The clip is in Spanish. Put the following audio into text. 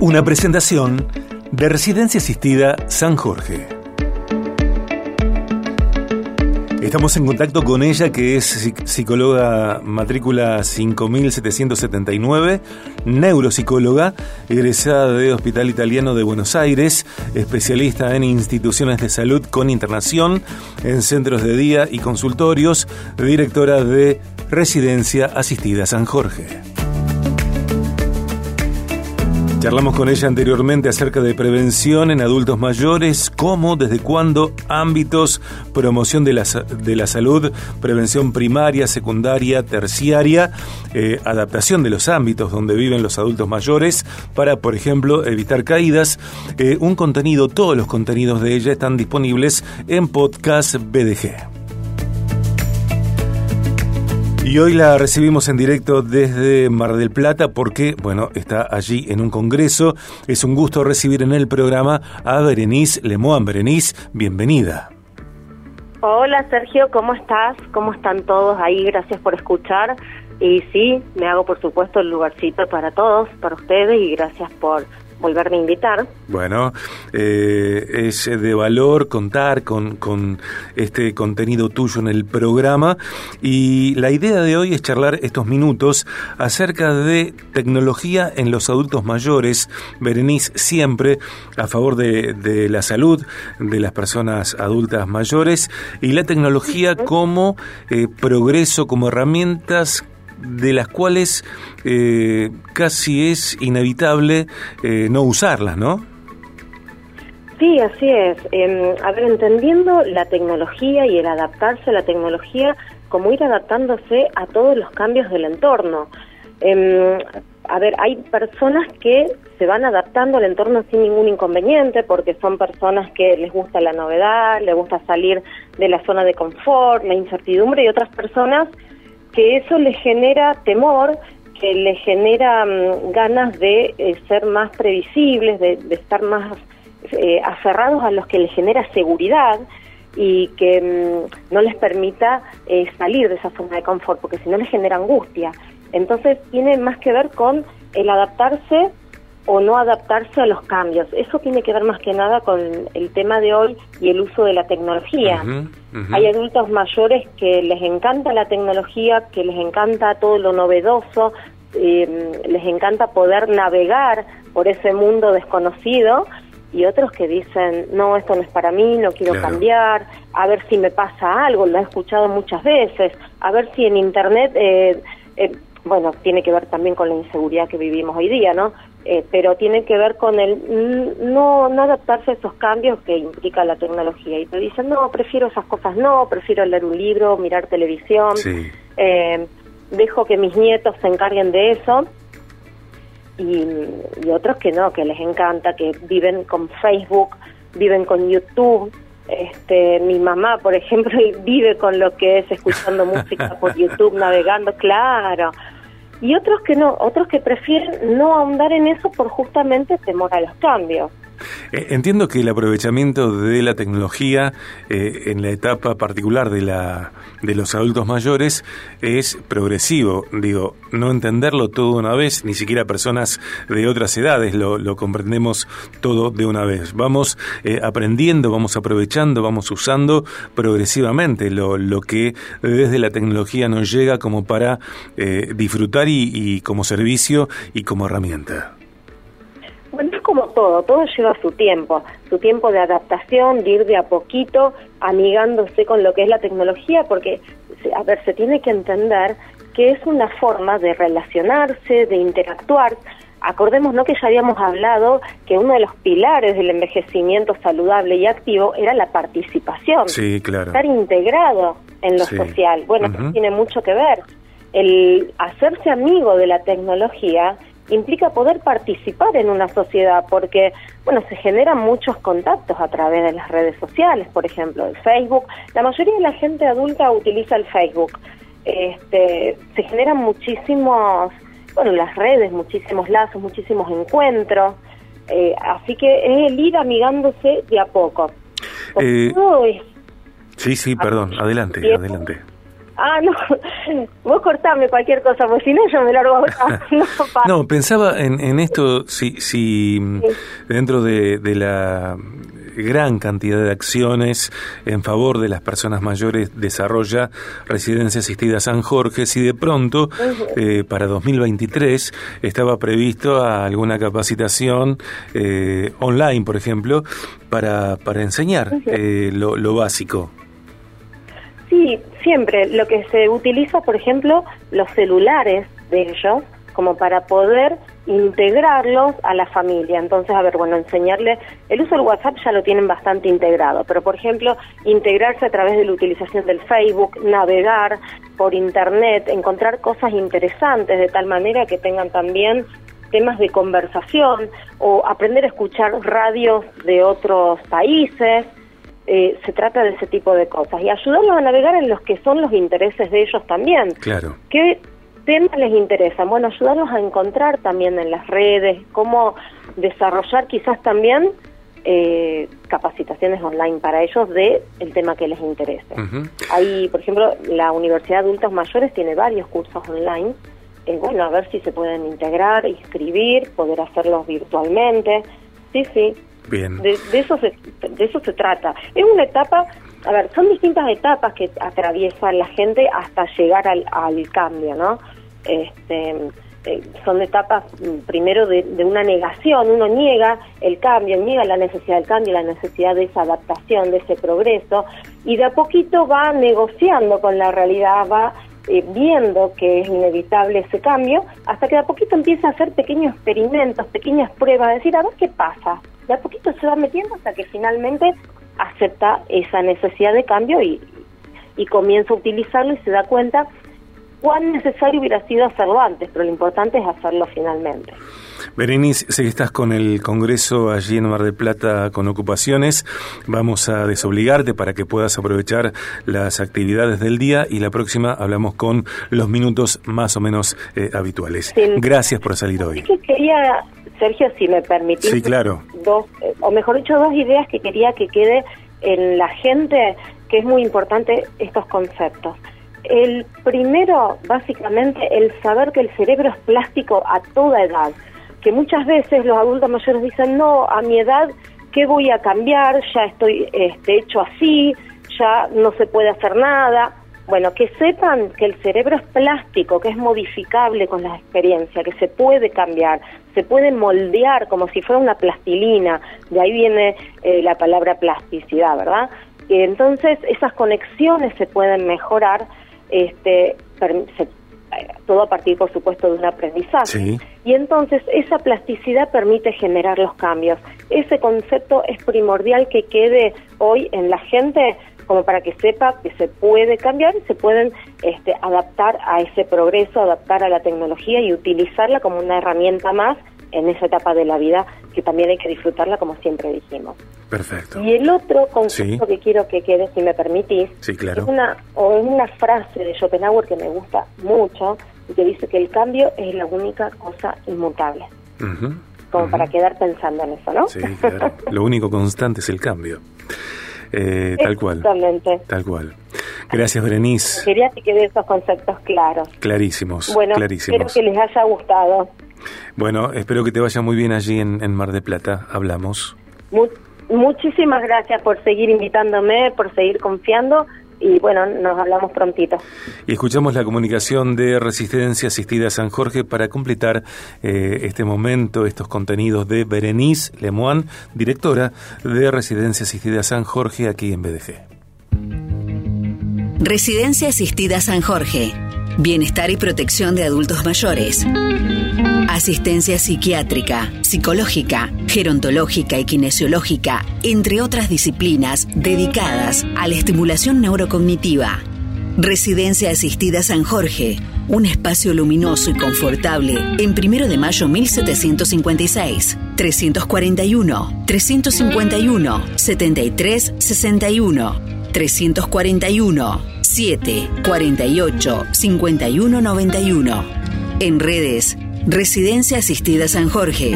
Una presentación de Residencia Asistida San Jorge. Estamos en contacto con ella, que es psicóloga matrícula 5779, neuropsicóloga, egresada de Hospital Italiano de Buenos Aires, especialista en instituciones de salud con internación, en centros de día y consultorios, directora de Residencia Asistida San Jorge. Charlamos con ella anteriormente acerca de prevención en adultos mayores, cómo, desde cuándo, ámbitos, promoción de la, de la salud, prevención primaria, secundaria, terciaria, eh, adaptación de los ámbitos donde viven los adultos mayores para, por ejemplo, evitar caídas. Eh, un contenido, todos los contenidos de ella están disponibles en podcast BDG. Y hoy la recibimos en directo desde Mar del Plata porque, bueno, está allí en un congreso. Es un gusto recibir en el programa a Berenice Lemoine. Berenice, bienvenida. Hola Sergio, ¿cómo estás? ¿Cómo están todos ahí? Gracias por escuchar. Y sí, me hago por supuesto el lugarcito para todos, para ustedes y gracias por volverme a invitar. Bueno, eh, es de valor contar con, con este contenido tuyo en el programa y la idea de hoy es charlar estos minutos acerca de tecnología en los adultos mayores. Berenice siempre a favor de, de la salud de las personas adultas mayores y la tecnología como eh, progreso, como herramientas de las cuales eh, casi es inevitable eh, no usarlas, ¿no? Sí, así es. Em, a ver, entendiendo la tecnología y el adaptarse a la tecnología como ir adaptándose a todos los cambios del entorno. Em, a ver, hay personas que se van adaptando al entorno sin ningún inconveniente porque son personas que les gusta la novedad, les gusta salir de la zona de confort, la incertidumbre y otras personas que eso le genera temor, que le genera mm, ganas de eh, ser más previsibles, de, estar más eh, aferrados a los que les genera seguridad y que mm, no les permita eh, salir de esa zona de confort, porque si no les genera angustia. Entonces tiene más que ver con el adaptarse o no adaptarse a los cambios. Eso tiene que ver más que nada con el tema de hoy y el uso de la tecnología. Hay adultos mayores que les encanta la tecnología, que les encanta todo lo novedoso, em, les encanta poder navegar por ese mundo desconocido y otros que dicen, no, esto no es para mí, no quiero cambiar, a ver si me pasa algo, lo he escuchado muchas veces, a ver si en Internet... Eh, eh, bueno, tiene que ver también con la inseguridad que vivimos hoy día, ¿no? Eh, pero tiene que ver con el no, no adaptarse a esos cambios que implica la tecnología. Y te dicen, no, prefiero esas cosas, no, prefiero leer un libro, mirar televisión, eh, dejo que mis nietos se encarguen de eso. Y, y otros que no, que les encanta, que viven con Facebook, viven con YouTube. Este, mi mamá, por ejemplo, vive con lo que es escuchando música por YouTube, navegando, claro y otros que no, otros que prefieren no ahondar en eso por justamente temor a los cambios. Eh, entiendo que el aprovechamiento de la tecnología eh, en la etapa particular de, la, de los adultos mayores es progresivo. Digo, no entenderlo todo una vez, ni siquiera personas de otras edades lo, lo comprendemos todo de una vez. Vamos eh, aprendiendo, vamos aprovechando, vamos usando progresivamente lo, lo que desde la tecnología nos llega como para disfrutar y, y como servicio y como herramienta. Bueno, es como todo, todo lleva su tiempo, su tiempo de adaptación, de ir de a poquito amigándose con lo que es la tecnología, porque, a ver, se tiene que entender que es una forma de relacionarse, de interactuar. Acordemos ¿no? que ya habíamos hablado que uno de los pilares del envejecimiento saludable y activo era la participación. Sí, claro. Estar integrado en lo social. Bueno, tiene mucho que ver. El hacerse amigo de la tecnología implica poder participar en una sociedad, porque, bueno, se generan muchos contactos a través de las redes sociales, por ejemplo, el Facebook. La mayoría de la gente adulta utiliza el Facebook. Este, se generan muchísimos, bueno, las redes, muchísimos lazos, muchísimos encuentros. Eh, así que es el ir amigándose de a poco. Eh, sí, sí, perdón, adelante, adelante Ah, no, vos cortame cualquier cosa, porque si no yo me largo ahora. no, pensaba en, en esto, si, si dentro de, de la gran cantidad de acciones en favor de las personas mayores desarrolla Residencia Asistida San Jorge, si de pronto eh, para 2023 estaba previsto alguna capacitación eh, online, por ejemplo, para, para enseñar eh, lo, lo básico. Sí, siempre. Lo que se utiliza, por ejemplo, los celulares de ellos, como para poder integrarlos a la familia. Entonces, a ver, bueno, enseñarle, el uso del WhatsApp ya lo tienen bastante integrado, pero por ejemplo, integrarse a través de la utilización del Facebook, navegar por Internet, encontrar cosas interesantes de tal manera que tengan también temas de conversación o aprender a escuchar radios de otros países. Eh, se trata de ese tipo de cosas y ayudarlos a navegar en los que son los intereses de ellos también. Claro. Que temas les interesan? Bueno, ayudarlos a encontrar también en las redes, cómo desarrollar quizás también eh, capacitaciones online para ellos de el tema que les interese. Hay, por ejemplo, la Universidad de Adultos Mayores tiene varios cursos online. Eh, bueno, a ver si se pueden integrar, inscribir, poder hacerlos virtualmente. Sí, sí. Bien. De, eso se, de eso se trata. Es una etapa, a ver, son distintas etapas que atraviesa la gente hasta llegar al, al cambio, ¿no? este, eh, son etapas mm, primero de, una negación, uno niega el cambio, niega la necesidad del cambio, la necesidad de esa adaptación, de ese progreso, y de a poquito va negociando con la realidad, va eh, viendo que es inevitable ese cambio, hasta que de a poquito empieza a hacer pequeños experimentos, pequeñas pruebas, decir, a ver qué pasa. De a poquito se va metiendo hasta que finalmente acepta esa necesidad de cambio y, y comienza a utilizarlo y se da cuenta cuán necesario hubiera sido hacerlo antes, pero lo importante es hacerlo finalmente. Berenice, sé que estás con el Congreso allí en Mar del Plata con ocupaciones. Vamos a desobligarte para que puedas aprovechar las actividades del día y la próxima hablamos con los minutos más o menos eh, habituales. Gracias por salir hoy. quería, Sergio, si me permitís, sí, claro. dos, eh, o mejor dicho, dos ideas que quería que quede en la gente, que es muy importante estos conceptos. El primero, básicamente, el saber que el cerebro es plástico a toda edad, que muchas veces los adultos mayores dicen, no, a mi edad, ¿qué voy a cambiar? Ya estoy este, hecho así, ya no se puede hacer nada. Bueno, que sepan que el cerebro es plástico, que es modificable con la experiencia, que se puede cambiar, se puede moldear como si fuera una plastilina, de ahí viene eh, la palabra plasticidad, ¿verdad? Y entonces esas conexiones se pueden mejorar este, todo a partir, por supuesto, de un aprendizaje. Y entonces esa plasticidad permite generar los cambios. Ese concepto es primordial que quede hoy en la gente como para que sepa que se puede cambiar y se pueden este, adaptar a ese progreso, adaptar a la tecnología y utilizarla como una herramienta más en esa etapa de la vida que también hay que disfrutarla como siempre dijimos. Perfecto. Y el otro concepto que quiero que quede, si me permitís, claro. es una, o una frase de Schopenhauer que me gusta mucho y que dice que el cambio es la única cosa inmutable. Como para quedar pensando en eso, ¿no? Sí, claro. Lo único constante es el cambio. Eh, tal cual. Tal cual. Gracias, Berenice. Quería que quede esos conceptos claros. Clarísimos. Bueno, clarísimos. espero que les haya gustado. Bueno, espero que te vaya muy bien allí en, en Mar de Plata. Hablamos. Muchísimas gracias por seguir invitándome, por seguir confiando y bueno, nos hablamos prontito. Y escuchamos la comunicación de Resistencia Asistida San Jorge para completar eh, este momento, estos contenidos de Berenice Lemoine, directora de Residencia Asistida San Jorge aquí en BDG. Residencia Asistida San Jorge. Bienestar y protección de adultos mayores asistencia psiquiátrica, psicológica, gerontológica y kinesiológica, entre otras disciplinas dedicadas a la estimulación neurocognitiva. Residencia Asistida San Jorge, un espacio luminoso y confortable en primero de mayo 1756, 341, 351, 73, 61, 341, 7, 48, 51, 91. En redes Residencia Asistida San Jorge.